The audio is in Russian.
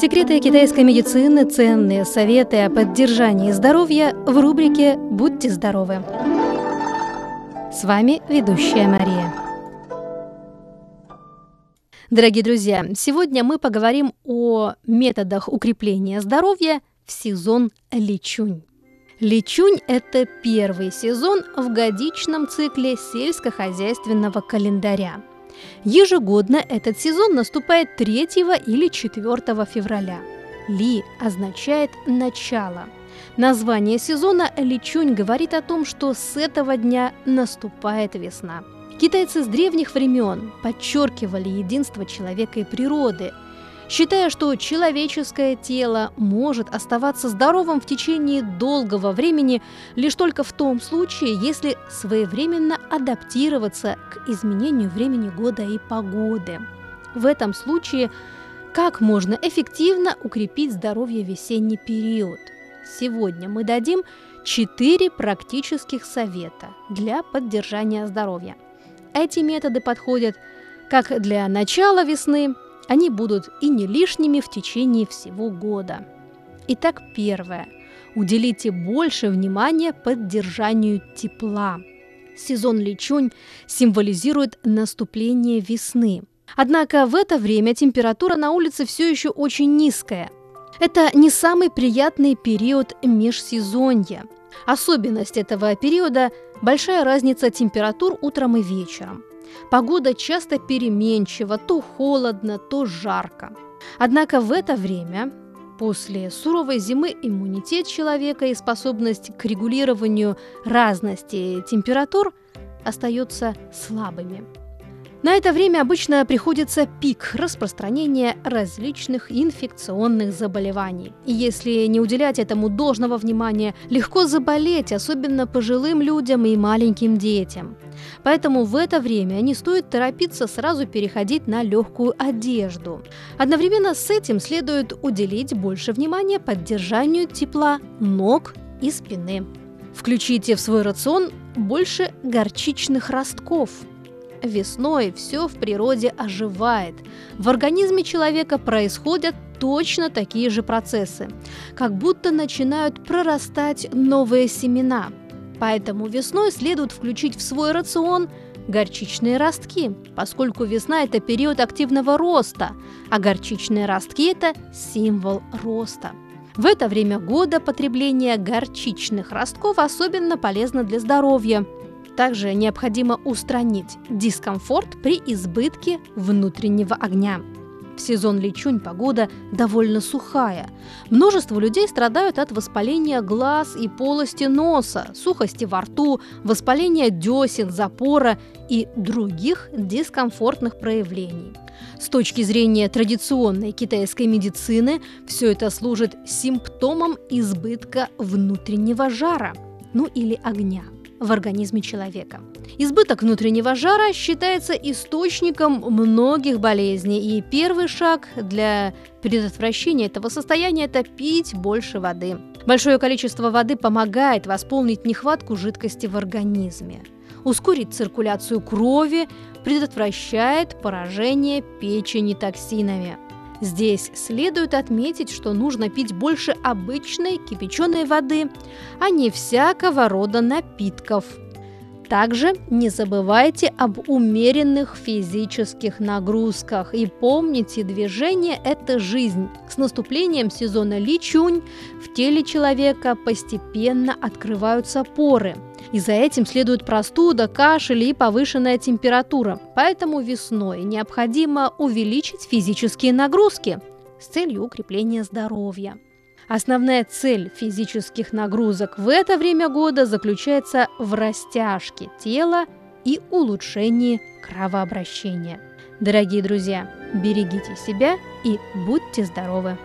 Секреты китайской медицины, ценные советы о поддержании здоровья в рубрике «Будьте здоровы». С вами ведущая Мария. Дорогие друзья, сегодня мы поговорим о методах укрепления здоровья в сезон Личунь. Личунь – это первый сезон в годичном цикле сельскохозяйственного календаря. Ежегодно этот сезон наступает 3 или 4 февраля. Ли означает «начало». Название сезона Личунь говорит о том, что с этого дня наступает весна. Китайцы с древних времен подчеркивали единство человека и природы – считая, что человеческое тело может оставаться здоровым в течение долгого времени лишь только в том случае, если своевременно адаптироваться к изменению времени года и погоды. В этом случае как можно эффективно укрепить здоровье в весенний период? Сегодня мы дадим четыре практических совета для поддержания здоровья. Эти методы подходят как для начала весны, они будут и не лишними в течение всего года. Итак, первое. Уделите больше внимания поддержанию тепла. Сезон Личунь символизирует наступление весны. Однако в это время температура на улице все еще очень низкая. Это не самый приятный период межсезонья. Особенность этого периода – большая разница температур утром и вечером. Погода часто переменчива, то холодно, то жарко. Однако в это время После суровой зимы иммунитет человека и способность к регулированию разности температур остаются слабыми. На это время обычно приходится пик распространения различных инфекционных заболеваний. И если не уделять этому должного внимания, легко заболеть, особенно пожилым людям и маленьким детям. Поэтому в это время не стоит торопиться сразу переходить на легкую одежду. Одновременно с этим следует уделить больше внимания поддержанию тепла ног и спины. Включите в свой рацион больше горчичных ростков – Весной все в природе оживает. В организме человека происходят точно такие же процессы, как будто начинают прорастать новые семена. Поэтому весной следует включить в свой рацион горчичные ростки, поскольку весна – это период активного роста, а горчичные ростки – это символ роста. В это время года потребление горчичных ростков особенно полезно для здоровья – также необходимо устранить дискомфорт при избытке внутреннего огня. В сезон Личунь погода довольно сухая. Множество людей страдают от воспаления глаз и полости носа, сухости во рту, воспаления десен, запора и других дискомфортных проявлений. С точки зрения традиционной китайской медицины, все это служит симптомом избытка внутреннего жара, ну или огня – в организме человека. Избыток внутреннего жара считается источником многих болезней, и первый шаг для предотвращения этого состояния – это пить больше воды. Большое количество воды помогает восполнить нехватку жидкости в организме, ускорить циркуляцию крови, предотвращает поражение печени токсинами – Здесь следует отметить, что нужно пить больше обычной кипяченой воды, а не всякого рода напитков. Также не забывайте об умеренных физических нагрузках и помните, движение – это жизнь. С наступлением сезона Личунь в теле человека постепенно открываются поры – и за этим следует простуда, кашель и повышенная температура. Поэтому весной необходимо увеличить физические нагрузки с целью укрепления здоровья. Основная цель физических нагрузок в это время года заключается в растяжке тела и улучшении кровообращения. Дорогие друзья, берегите себя и будьте здоровы!